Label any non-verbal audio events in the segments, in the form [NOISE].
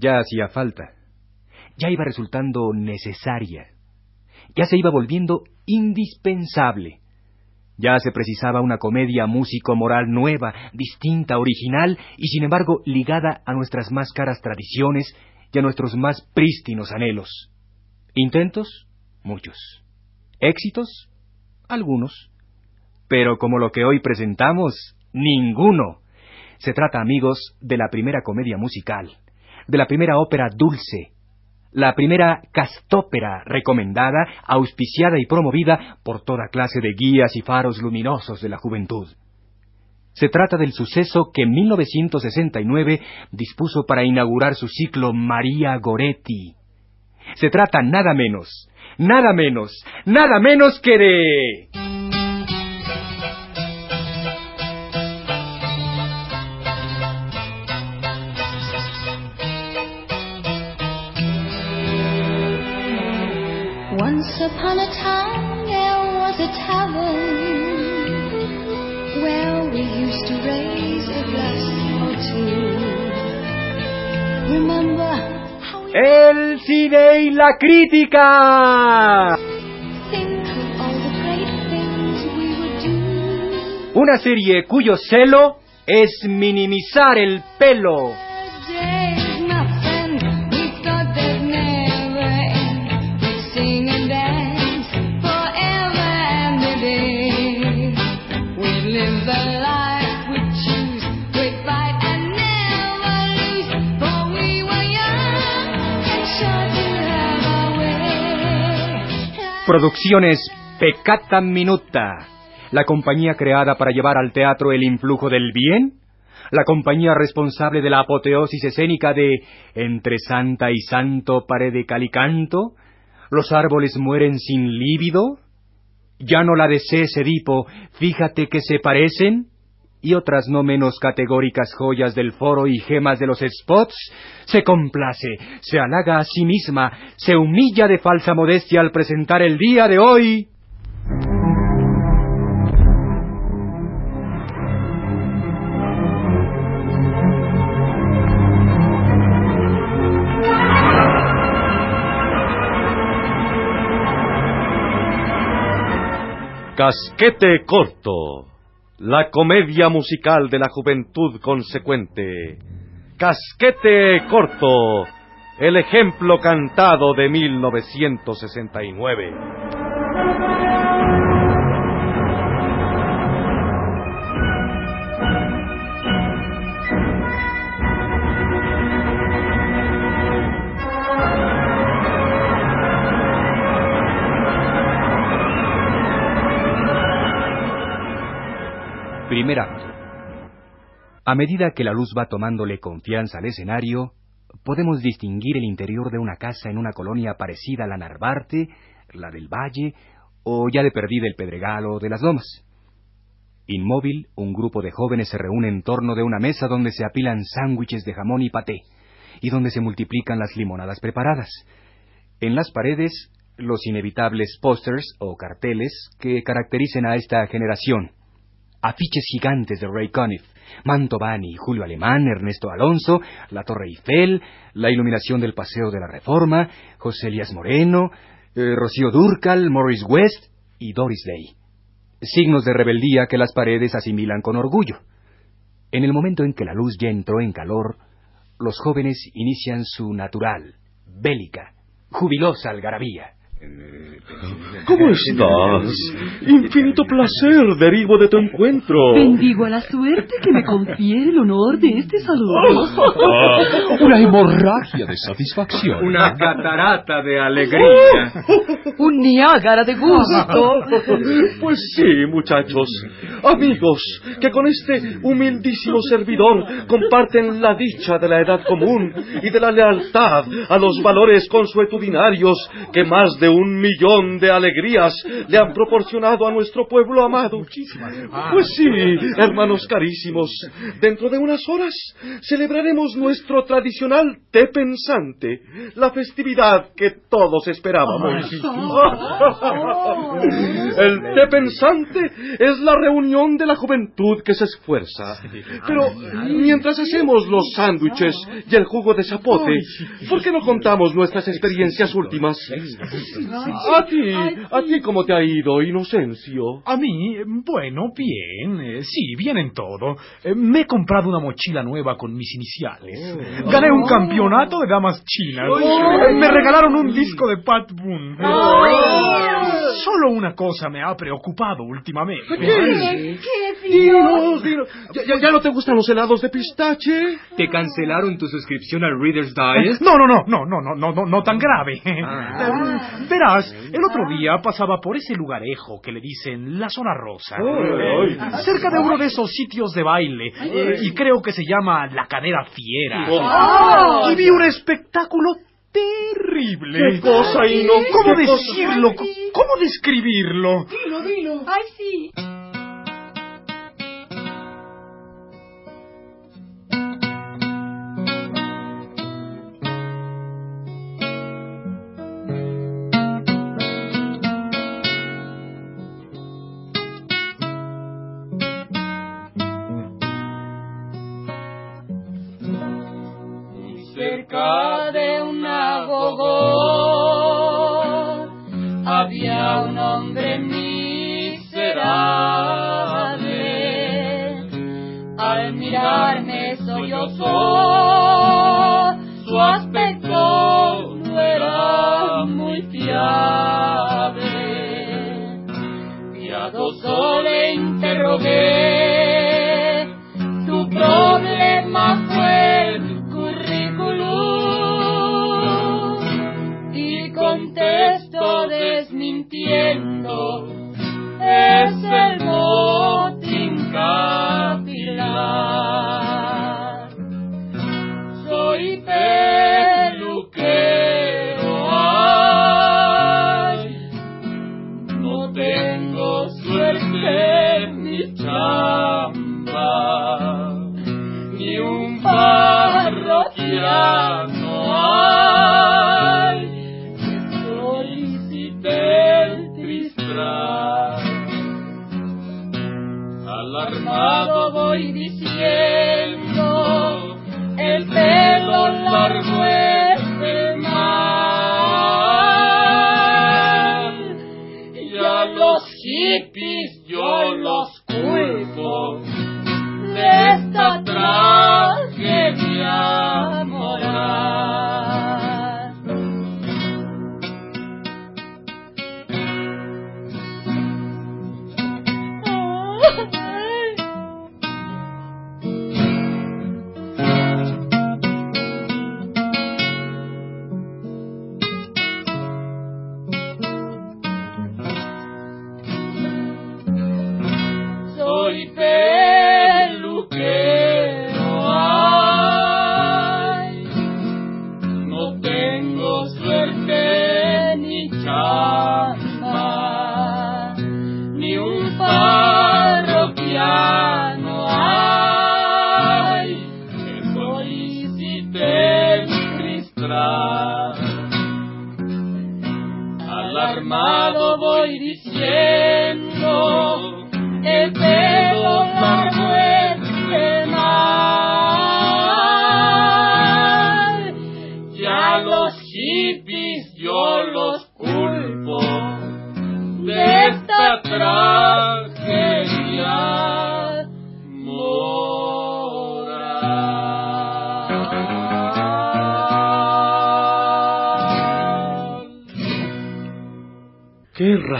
Ya hacía falta. Ya iba resultando necesaria. Ya se iba volviendo indispensable. Ya se precisaba una comedia músico-moral nueva, distinta, original y sin embargo ligada a nuestras más caras tradiciones y a nuestros más prístinos anhelos. Intentos, muchos. Éxitos, algunos. Pero como lo que hoy presentamos, ninguno. Se trata, amigos, de la primera comedia musical, de la primera ópera dulce, la primera castópera recomendada, auspiciada y promovida por toda clase de guías y faros luminosos de la juventud. Se trata del suceso que en 1969 dispuso para inaugurar su ciclo María Goretti. Se trata nada menos, nada menos, nada menos que de... upon a time there was a tavern where we used to raise a glass or two. Remember how we El cine y la crítica. Una serie cuyo celo es minimizar el pelo. Producciones Pecata Minuta, la compañía creada para llevar al teatro el influjo del bien, la compañía responsable de la apoteosis escénica de Entre Santa y Santo pared de calicanto, los árboles mueren sin lívido, ya no la desees Edipo, fíjate que se parecen, y otras no menos categóricas joyas del foro y gemas de los spots, se complace, se halaga a sí misma, se humilla de falsa modestia al presentar el día de hoy. Casquete corto la comedia musical de la juventud consecuente. Casquete corto, el ejemplo cantado de 1969. Primer acto. A medida que la luz va tomándole confianza al escenario, podemos distinguir el interior de una casa en una colonia parecida a la Narvarte, la del Valle, o ya de perdida el Pedregal o de las Lomas. Inmóvil, un grupo de jóvenes se reúne en torno de una mesa donde se apilan sándwiches de jamón y paté, y donde se multiplican las limonadas preparadas. En las paredes, los inevitables pósters o carteles que caractericen a esta generación afiches gigantes de Ray Conniff, Mantovani, Julio Alemán, Ernesto Alonso, la Torre Eiffel, la iluminación del Paseo de la Reforma, José Elías Moreno, eh, Rocío Durcal, Morris West y Doris Day. Signos de rebeldía que las paredes asimilan con orgullo. En el momento en que la luz ya entró en calor, los jóvenes inician su natural, bélica, jubilosa algarabía. ¿Cómo estás? Infinito placer derivo de tu encuentro. Bendigo a la suerte que me confiere el honor de este saludo. [LAUGHS] Una hemorragia de satisfacción. Una catarata de alegría. [LAUGHS] Un Niágara de gusto. [LAUGHS] Pues sí, muchachos. Amigos, que con este humildísimo servidor comparten la dicha de la edad común y de la lealtad a los valores consuetudinarios que más de un millón de alegrías le han proporcionado a nuestro pueblo amado. Pues sí, hermanos carísimos, dentro de unas horas celebraremos nuestro tradicional té pensante, la festividad que todos esperábamos. [LAUGHS] El té pensante es la reunión de la juventud que se esfuerza. Pero mientras hacemos los sándwiches y el jugo de zapote, ¿por qué no contamos nuestras experiencias últimas? A ti, a ti cómo te ha ido, Inocencio. A mí, bueno, bien. eh, sí, bien en todo. Eh, me he comprado una mochila nueva con mis iniciales. Gané un campeonato de damas chinas. Eh, me regalaron un disco de Pat Boone. Solo una cosa me ha preocupado últimamente. Dinos, dinos. ¿Ya, ya- ya no te gustan los helados de pistache? ¿Te cancelaron tu suscripción al Reader's Digest? No, no, no, no, no, no, no, no, no tan grave. Eh, Verás, el otro día pasaba por ese lugarejo que le dicen la zona rosa. Eh, cerca de uno de esos sitios de baile. y creo que se llama La Canera Fiera. Y vi un espectáculo terrible. ¿Qué cosa, Ino? ¿Cómo decirlo? ¿Cómo describirlo? Ay, sí. Cerca de una gogó había un hombre miserable. Al mirarme sollozó, su aspecto no era muy fiable. Piadoso le interrogué, su problema fue viento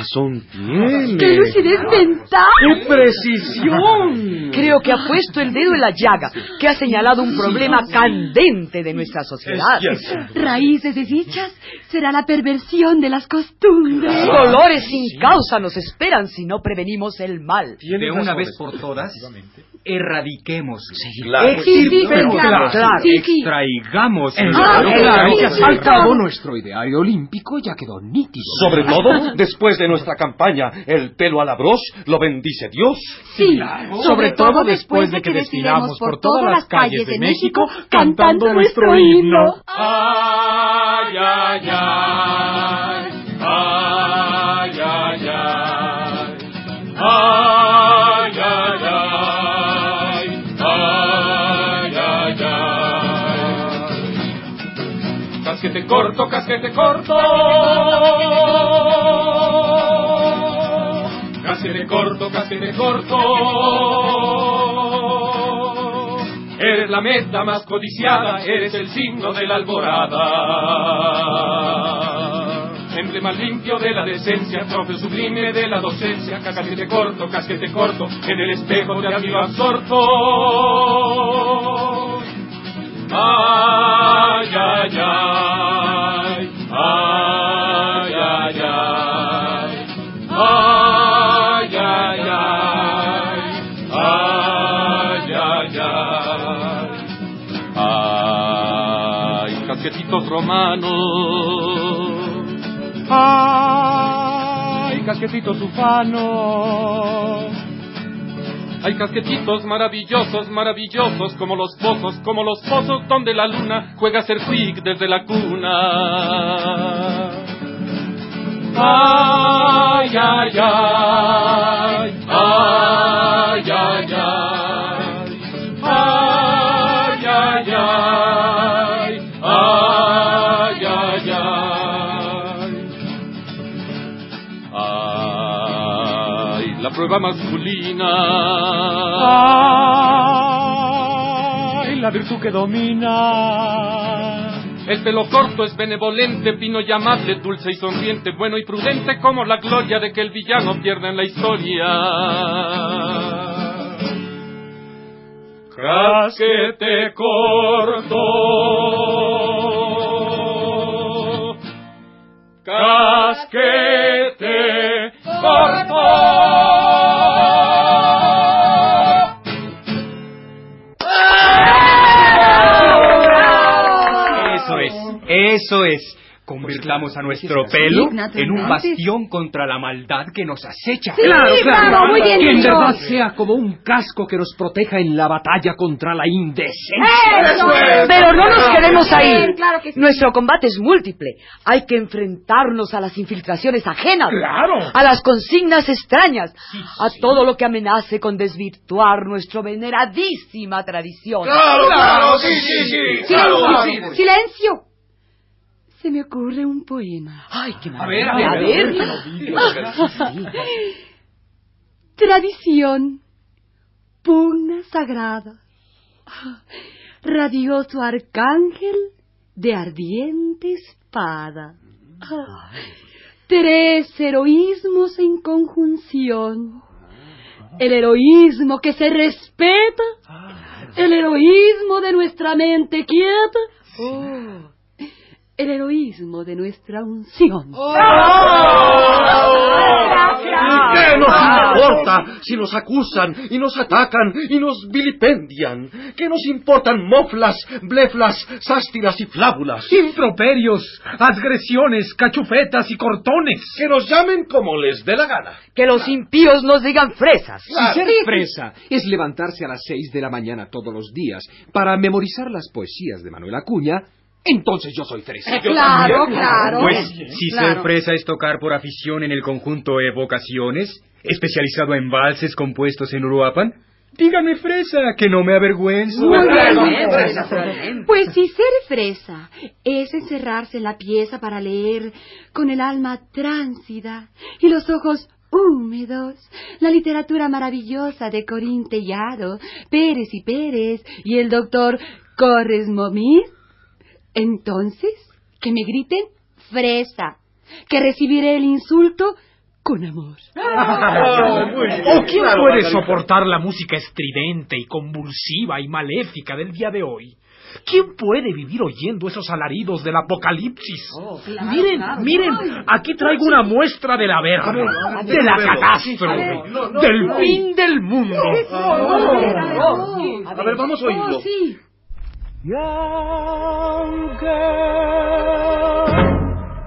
razón tiene? ¡Qué lucidez mental! ¡Qué precisión! Creo que ha puesto el dedo en la llaga, que ha señalado un problema candente de nuestra sociedad. Raíces desdichas será la perversión de las costumbres. Dolores sin causa nos esperan si no prevenimos el mal. De una vez por todas, erradiquemos. Claro. Sí, claro, claro, sí, sí. extraigamos. Ah, Claro, claro, claro. sí, Al cabo, nuestro ideario olímpico ya quedó nítido. Sobre todo, después de nuestra campaña, el pelo a la broche, lo bendice Dios. Sí, Sobre todo después de que desfilamos por todas las calles de México cantando nuestro himno. Ay, ay, ay. Ay, ay, ay. Ay, ay, ay. Ay, ay, ay. Casquete corto, casquete corto. Casquete corto, casquete corto. Eres la meta más codiciada, eres el signo de la alborada. Emblema limpio de la decencia, trofeo sublime de la docencia, casquete corto, casquete corto, en el espejo te admiro absorto. Ay, casquetitos romanos, ay, casquetitos ufanos. Hay casquetitos maravillosos, maravillosos, como los pozos, como los pozos donde la luna juega a ser quick desde la cuna. Ay, ay, ay, prueba masculina. Ay, la virtud que domina. El pelo corto es benevolente, fino y amable, dulce y sonriente, bueno y prudente como la gloria de que el villano pierda en la historia. Casquete corto. Casquete corto. Eso es. Convirtamos a nuestro pelo en un bastión contra la maldad que nos acecha. Claro, claro, muy bien Que en verdad sea como un casco que nos proteja en la batalla contra la indecencia. Pero no nos quedemos ahí. Claro que sí. Nuestro combate es múltiple. Hay que enfrentarnos a las infiltraciones ajenas. Claro. A las consignas extrañas. A todo lo que amenace con desvirtuar nuestra veneradísima tradición. claro, sí, sí, sí. Silencio, silencio. Se me ocurre un poema. Ay, qué A ver, a maravilla. ver, A ver. Tradición, pugna sagrada, radioso arcángel de ardiente espada. Tres heroísmos en conjunción. El heroísmo que se respeta, el heroísmo de nuestra mente quieta, el heroísmo de nuestra unción. ¿Y qué nos importa si nos acusan y nos atacan y nos vilipendian? ¿Qué nos importan moflas, bleflas, sástiras y flábulas? Improperios, agresiones, cachufetas y cortones. Que nos llamen como les dé la gana. Que los impíos nos digan fresas. Y ser fresa es levantarse a las seis de la mañana todos los días para memorizar las poesías de Manuel Acuña, entonces yo soy fresa. Claro, claro. Pues si ser fresa es tocar por afición en el conjunto Evocaciones, especializado en valses compuestos en Uruapan, dígame fresa, que no me avergüenzo. Muy bien. Pues si ser fresa es encerrarse en la pieza para leer con el alma tránsida y los ojos húmedos, la literatura maravillosa de Corín Tellado, Pérez y Pérez y el doctor Corres Momir, entonces que me griten fresa, que recibiré el insulto con amor. ¿O quién puede soportar la música estridente y convulsiva y maléfica del día de hoy? ¿Quién puede vivir oyendo esos alaridos del apocalipsis? miren, miren, aquí traigo una muestra de la verga, de la catástrofe, del fin del mundo. A ver, vamos a oírlo. Young girl,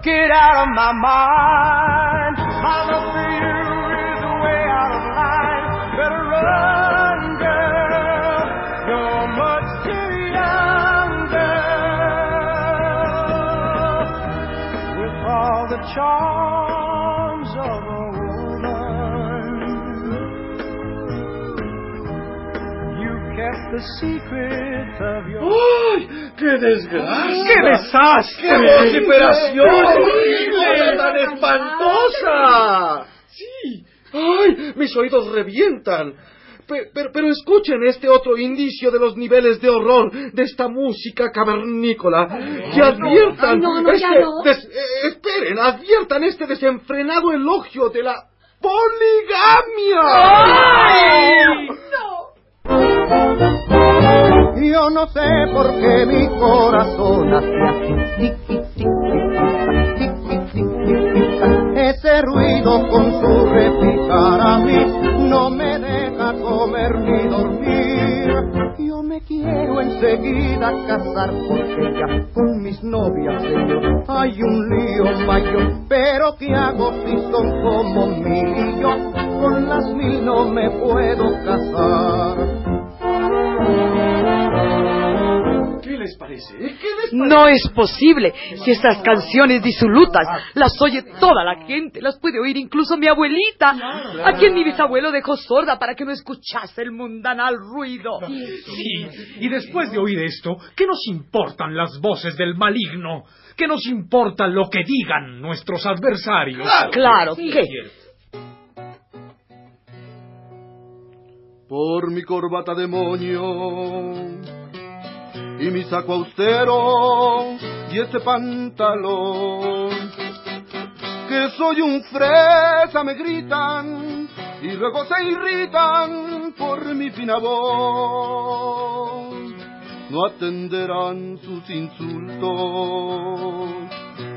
get out of my mind. My love for you is way out of line. Better run, girl. You're much too young, girl. With all the charms of a woman, you kept the secret of your. ¡Ay! ¡Qué desgracia! ¡Qué desastre! ¡Qué vociferación horrible! ¡Tan espantosa! Sí. ¡Ay! Mis oídos revientan. Pe- Pero, pero escuchen este otro indicio de los niveles de horror de esta música cavernícola. Que adviertan. Ay, no, no, este des- eh, esperen, adviertan este desenfrenado elogio de la poligamia. Yo no sé por qué mi corazón hacía Ese ruido con su repicar a mí no me deja comer ni dormir. Yo me quiero enseguida casar porque ya con mis novias, señor, hay un lío mayor. Pero ¿qué hago si son como mil y yo? Con las mil no me puedo casar. Les parece? ¿Qué les parece? No es posible. Si estas canciones disolutas las oye toda la gente, las puede oír incluso mi abuelita, a quien mi bisabuelo dejó sorda para que no escuchase el mundanal ruido. Sí, y después de oír esto, ¿qué nos importan las voces del maligno? ¿Qué nos importa lo que digan nuestros adversarios? Claro, ¿qué? por mi corbata demonio y mi saco austero y este pantalón. Que soy un fresa me gritan y luego se irritan por mi fina voz. No atenderán sus insultos,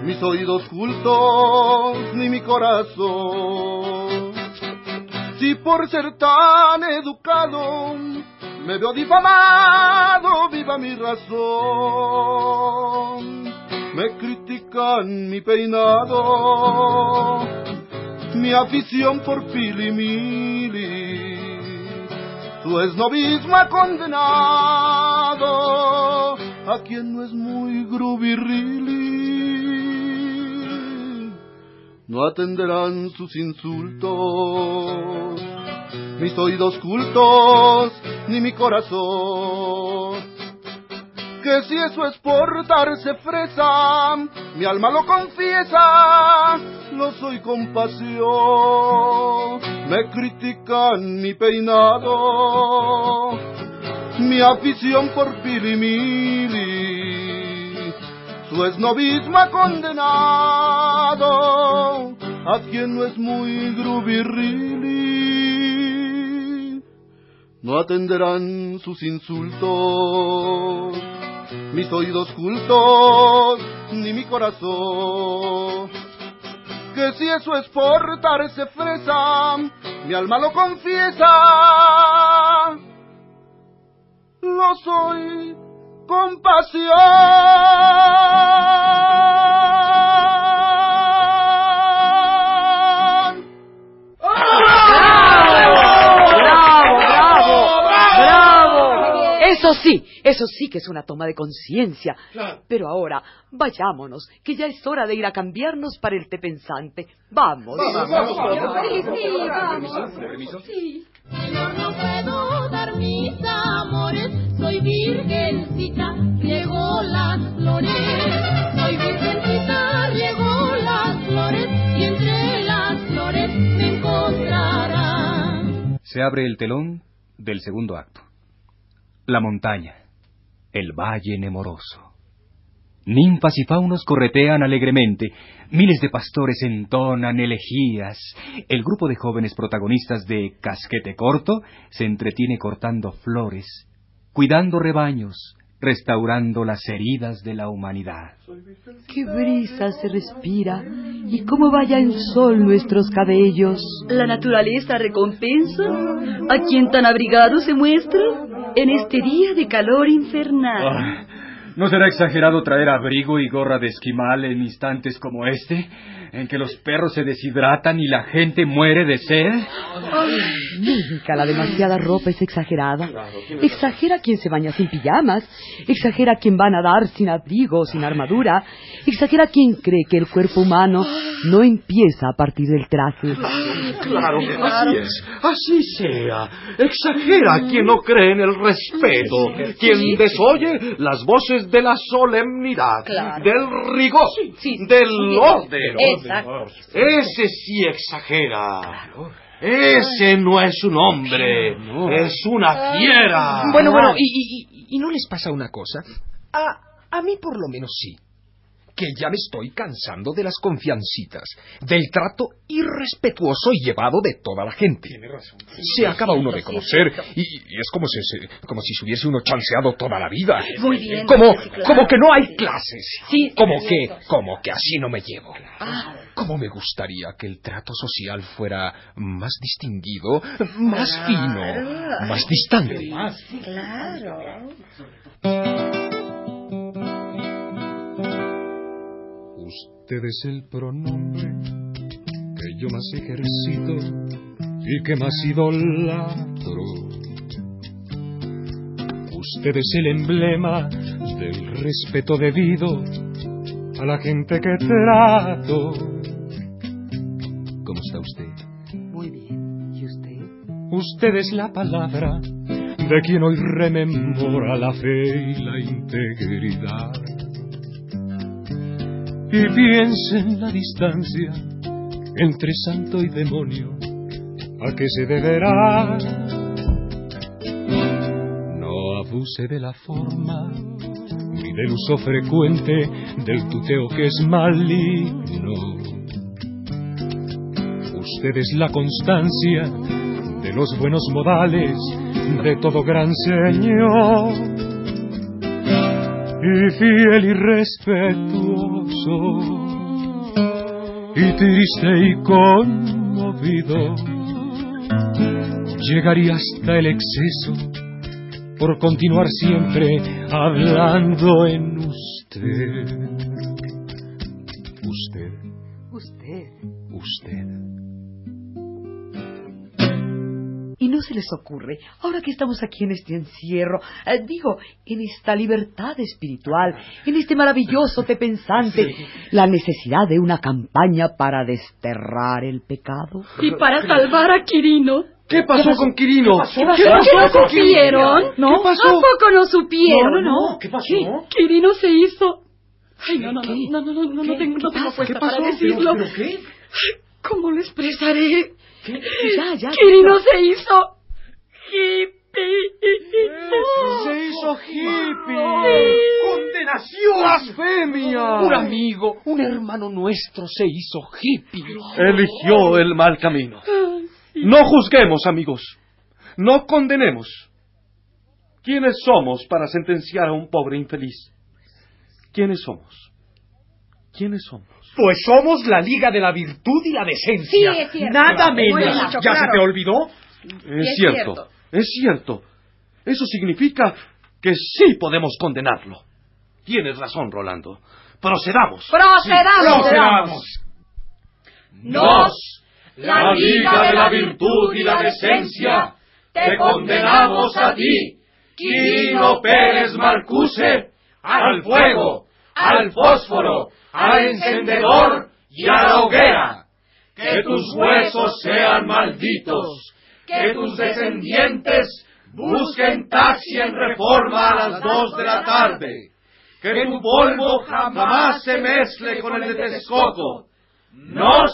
mis oídos cultos ni mi corazón. Si por ser tan educado me veo difamado, viva mi razón. Me critican mi peinado, mi afición por pilimili. Su esnovismo ha condenado a quien no es muy grubirrili no atenderán sus insultos, mis oídos cultos, ni mi corazón. Que si eso es portarse fresa, mi alma lo confiesa, no soy compasión. Me critican mi peinado, mi afición por pilimili su esnovismo ha condenado a quien no es muy grubirrili. No atenderán sus insultos, mis oídos cultos, ni mi corazón. Que si eso es portarse fresa, mi alma lo confiesa. Lo soy con pasión. Eso sí que es una toma de conciencia. Pero ahora, vayámonos, que ya es hora de ir a cambiarnos para el té pensante. Vamos. Sí, sí, vamos. Sí. Yo no puedo dar mis amores, soy virgencita, riego las flores. Soy virgencita, riego las flores, y entre las flores me encontrarán. Se abre el telón del segundo acto. La montaña, el valle nemoroso. Ninfas y faunos corretean alegremente, miles de pastores entonan elegías, el grupo de jóvenes protagonistas de Casquete Corto se entretiene cortando flores, cuidando rebaños, restaurando las heridas de la humanidad. Qué brisa se respira y cómo vaya el sol nuestros cabellos. La naturaleza recompensa a quien tan abrigado se muestra en este día de calor infernal. Ah, ¿No será exagerado traer abrigo y gorra de esquimal en instantes como este, en que los perros se deshidratan y la gente muere de sed? Nunca la demasiada ropa es exagerada. Exagera quien se baña sin pijamas. Exagera quien va a nadar sin abrigo, sin armadura. Exagera quien cree que el cuerpo humano no empieza a partir del traje. Claro, así es. Así sea. Exagera quien no cree en el respeto, quien desoye las voces de la solemnidad, del rigor, del orden. Exacto. Ese sí exagera. Ese no es un hombre, es una fiera. Bueno, bueno, ¿y, y- y- y no les pasa una cosa? A, a mí por lo menos sí. Que ya me estoy cansando de las confiancitas, del trato irrespetuoso y llevado de toda la gente. Se acaba uno de conocer y, y es como si, se- como si se hubiese uno chanceado toda la vida. Muy bien, Como, sí, claro. como que no hay clases. Sí, Como que, como que así no me llevo. Ah. Cómo me gustaría que el trato social fuera más distinguido, más fino, más distante. Claro. Usted es el pronombre que yo más ejercito y que más idolatro. Usted es el emblema del respeto debido a la gente que trato. ¿Cómo está usted? Muy bien. ¿Y usted? Usted es la palabra de quien hoy rememora la fe y la integridad. Y piensa en la distancia entre santo y demonio, a que se deberá. No abuse de la forma ni del uso frecuente del tuteo que es maligno. Usted es la constancia de los buenos modales de todo gran señor. Y fiel y respetuoso, y triste y conmovido, llegaría hasta el exceso por continuar siempre hablando en usted. les ocurre, ahora que estamos aquí en este encierro, eh, digo, en esta libertad espiritual, en este maravilloso te pensante, sí. la necesidad de una campaña para desterrar el pecado? Y para salvar a Quirino. ¿Qué pasó, ¿Qué pasó? con Quirino? ¿Qué pasó, ¿Qué pasó? ¿Qué pasó? no supieron? ¿Qué pasó? ¿Tampoco no supieron? No, no, no. ¿Qué pasó? Quirino se hizo... Ay, no, no, no, no, no, no, no tengo, no tengo fuerza para decirlo. ¿Pero, pero qué? ¿Cómo lo expresaré? ¿Qué? Ya, ya. Quirino se hizo hippie. Se hizo hippie. ¡Condenación! ¡Blasfemia! Un amigo, un hermano nuestro se hizo hippie. Eligió el mal camino. No juzguemos, amigos. No condenemos. ¿Quiénes somos para sentenciar a un pobre infeliz? ¿Quiénes somos? ¿Quiénes somos? Pues somos la Liga de la Virtud y la Decencia. Sí, es cierto. Nada menos. dicho, ¿Ya se te olvidó? Es, es cierto, cierto. Es cierto. Eso significa que sí podemos condenarlo. Tienes razón, Rolando. Procedamos. Procedamos. Procedamos. Nos, la Liga de la Virtud y la Decencia, te condenamos a ti, Quirino Pérez Marcuse, al fuego, al fósforo, al encendedor y a la hoguera. Que tus huesos sean malditos, que tus descendientes busquen taxi en reforma a las dos de la tarde, que tu polvo jamás se mezcle con el de Texcoco. Nos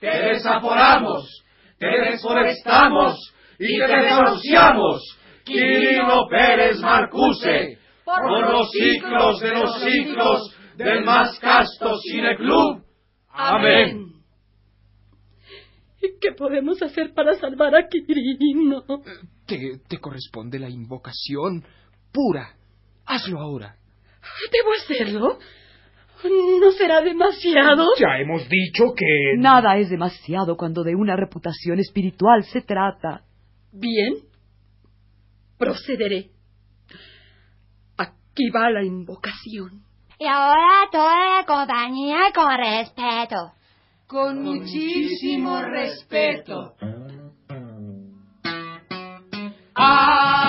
te desaforamos, te desforestamos y te desahuciamos, Quirino Pérez Marcuse, por los ciclos de los ciclos del más casto cineclub. Amén. ¿Y qué podemos hacer para salvar a Quirino? Te, te corresponde la invocación pura Hazlo ahora. ¿Debo hacerlo? ¿No será demasiado? Ya hemos dicho que... Nada es demasiado cuando de una reputación espiritual se trata. Bien. Procederé. Aquí va la invocación. Y ahora toda la compañía con respeto. Con muchísimo respeto. ¡Ay!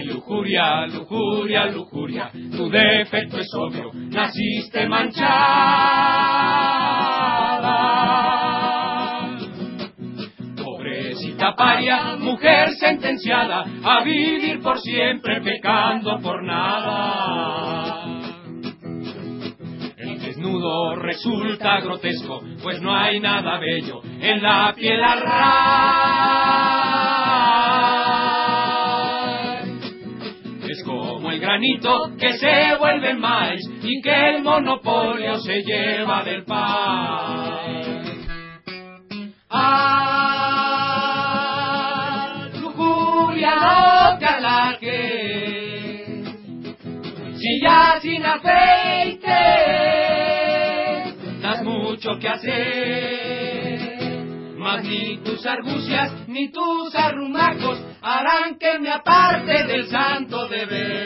Ay, lujuria, lujuria, lujuria, tu defecto es obvio, naciste manchada. Pobrecita paria, mujer sentenciada a vivir por siempre pecando por nada. El desnudo resulta grotesco, pues no hay nada bello en la piel al que se vuelve maíz y que el monopolio se lleva del pan. Ah, lujuria, no te alargues. Si ya sin aceite das mucho que hacer, mas ni tus argucias ni tus arrumacos harán que me aparte del santo deber.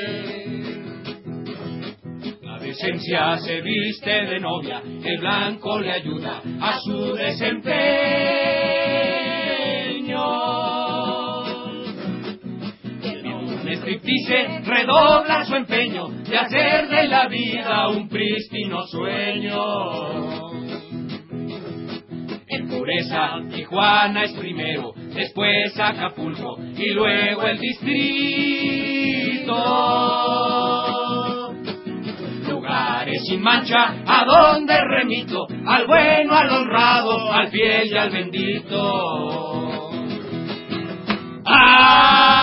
Se viste de novia, el blanco le ayuda a su desempeño. Un striptease redobla su empeño de hacer de la vida un prístino sueño. En pureza, Tijuana es primero, después Acapulco y luego el distrito. Sin mancha, a donde remito, al bueno, al honrado, al fiel y al bendito. ¡Ay!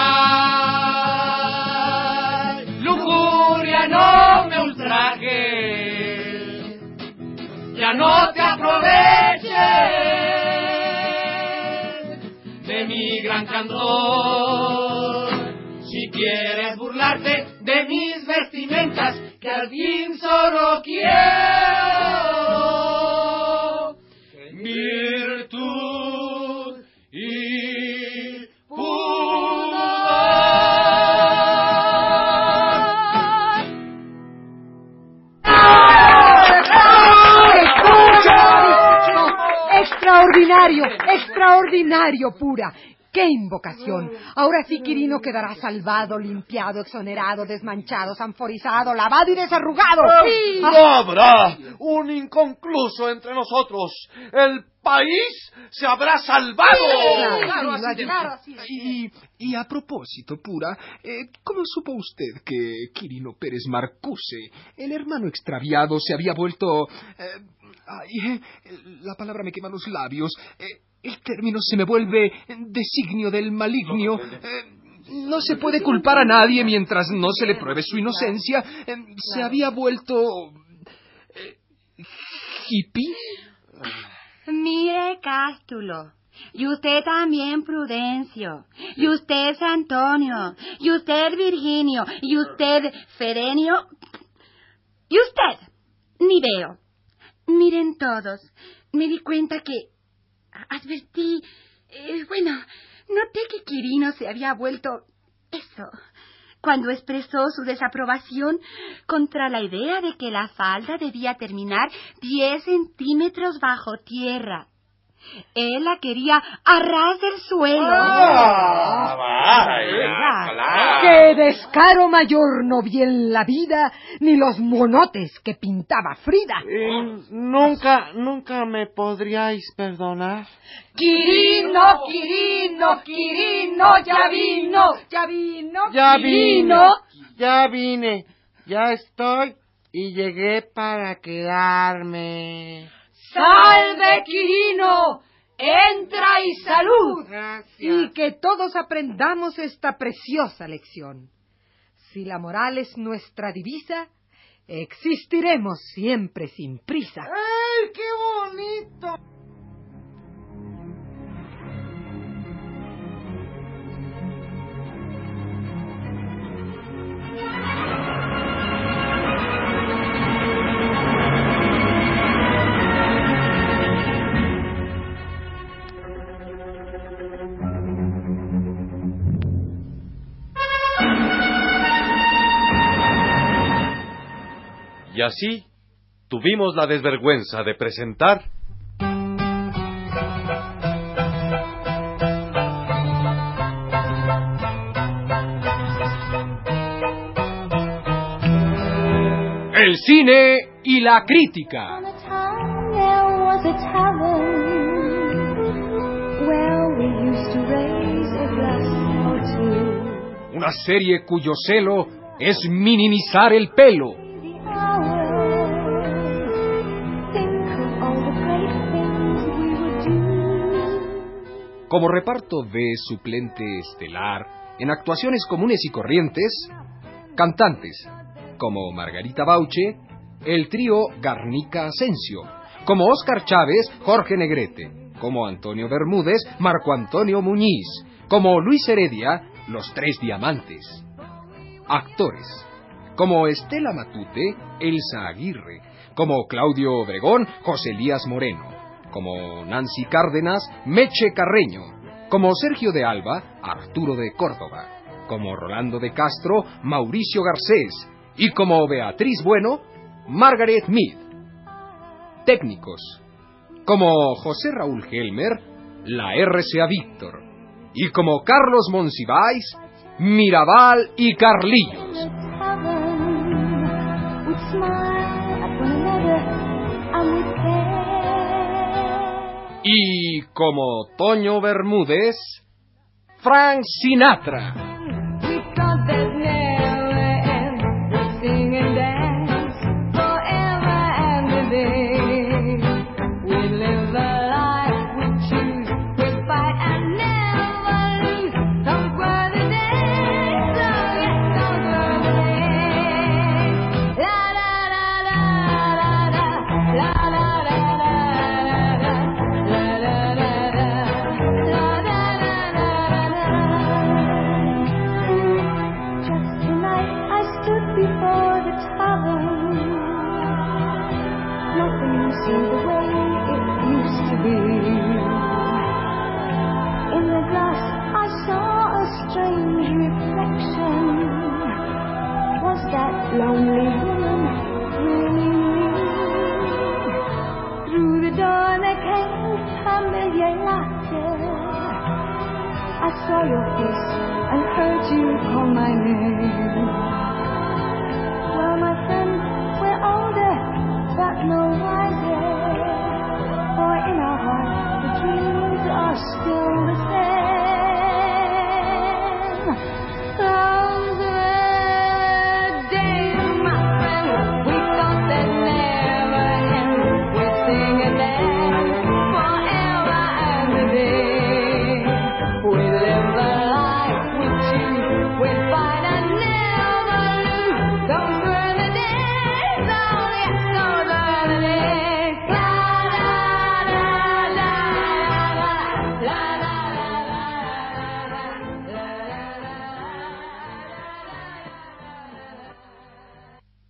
Lujuria, no me ultrajes, ya no te aproveches de mi gran cantor. Si quieres burlarte de mis vestimentas, que al fin solo quiero virtud y Extraordinario, extraordinario, pura. ¡Qué invocación! Ahora sí, Quirino quedará salvado, limpiado, exonerado, desmanchado, sanforizado, lavado y desarrugado. ¡Sí! No habrá un inconcluso entre nosotros. El país se habrá salvado. Claro, así, claro, así. Y, y a propósito, Pura, eh, ¿cómo supo usted que Quirino Pérez Marcuse, el hermano extraviado, se había vuelto... eh, ay, eh, la palabra me quema los labios. eh, el término se me vuelve designio del maligno. eh, no se puede culpar a nadie mientras no se le pruebe su inocencia. eh, se había vuelto... eh, hippie. Mire, Cástulo. Y usted también, Prudencio. Y usted, Antonio. Y usted, Virginio. Y usted, Ferenio. Y usted, ni veo. Miren todos. Me di cuenta que... Advertí... eh, bueno, noté que Quirino se había vuelto... Eso. Cuando expresó su desaprobación contra la idea de que la falda debía terminar diez centímetros bajo tierra. Él la quería a ras del suelo. Ah, vaya, ¡Qué descaro mayor no vi en la vida, ni los monotes que pintaba Frida! Nunca, nunca me podríais perdonar. Quirino, Quirino, Quirino, ya vino, ya vino, Ya Quirino. vine, ya vine, ya estoy y llegué para quedarme. ¡Salve, Quirino! entra y salud. Y que todos aprendamos esta preciosa lección. Si la moral es nuestra divisa, existiremos siempre sin prisa. ¡Ay, qué bonito! Y así tuvimos la desvergüenza de presentar El cine y la crítica. Una serie cuyo celo es minimizar el pelo. Como reparto de suplente estelar en actuaciones comunes y corrientes, cantantes como Margarita Bauche, el trío Garnica Asensio, como Óscar Chávez, Jorge Negrete, como Antonio Bermúdez, Marco Antonio Muñiz, como Luis Heredia, Los Tres Diamantes. Actores, como Estela Matute, Elsa Aguirre, como Claudio Obregón, José Elías Moreno, como Nancy Cárdenas, Meche Carreño, como Sergio de Alba, Arturo de Córdoba, como Rolando de Castro, Mauricio Garcés, y como Beatriz Bueno, Margaret Mead. Técnicos, como José Raúl Helmer, la RCA Víctor, y como Carlos Monsiváis, Mirabal y Carlillos. Y como Toño Bermúdez, Frank Sinatra. Lonely woman me? Through the dawn I came familiar laughter. I saw your face and heard you call my name.